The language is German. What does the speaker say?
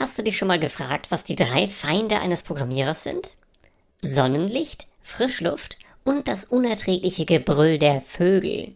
Hast du dich schon mal gefragt, was die drei Feinde eines Programmierers sind? Sonnenlicht, Frischluft und das unerträgliche Gebrüll der Vögel.